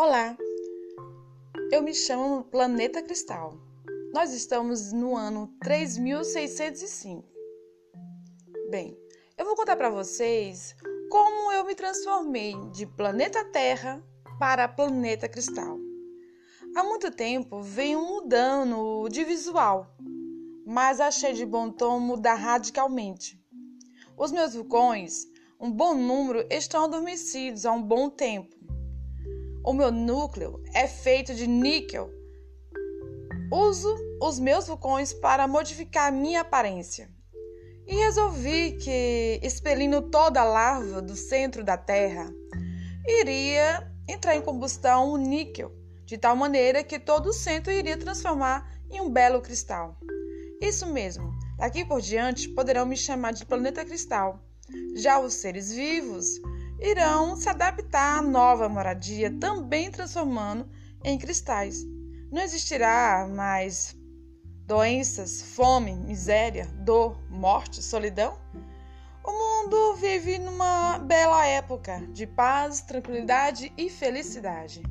Olá, eu me chamo Planeta Cristal. Nós estamos no ano 3605. Bem, eu vou contar para vocês como eu me transformei de planeta Terra para planeta Cristal. Há muito tempo venho mudando de visual, mas achei de bom tom mudar radicalmente. Os meus vulcões, um bom número, estão adormecidos há um bom tempo o meu núcleo é feito de níquel. Uso os meus vulcões para modificar minha aparência. E resolvi que, expelindo toda a lava do centro da Terra, iria entrar em combustão o níquel, de tal maneira que todo o centro iria transformar em um belo cristal. Isso mesmo, daqui por diante poderão me chamar de planeta cristal. Já os seres vivos irão se adaptar à nova moradia, também transformando em cristais. Não existirá mais doenças, fome, miséria, dor, morte, solidão? O mundo vive numa bela época de paz, tranquilidade e felicidade.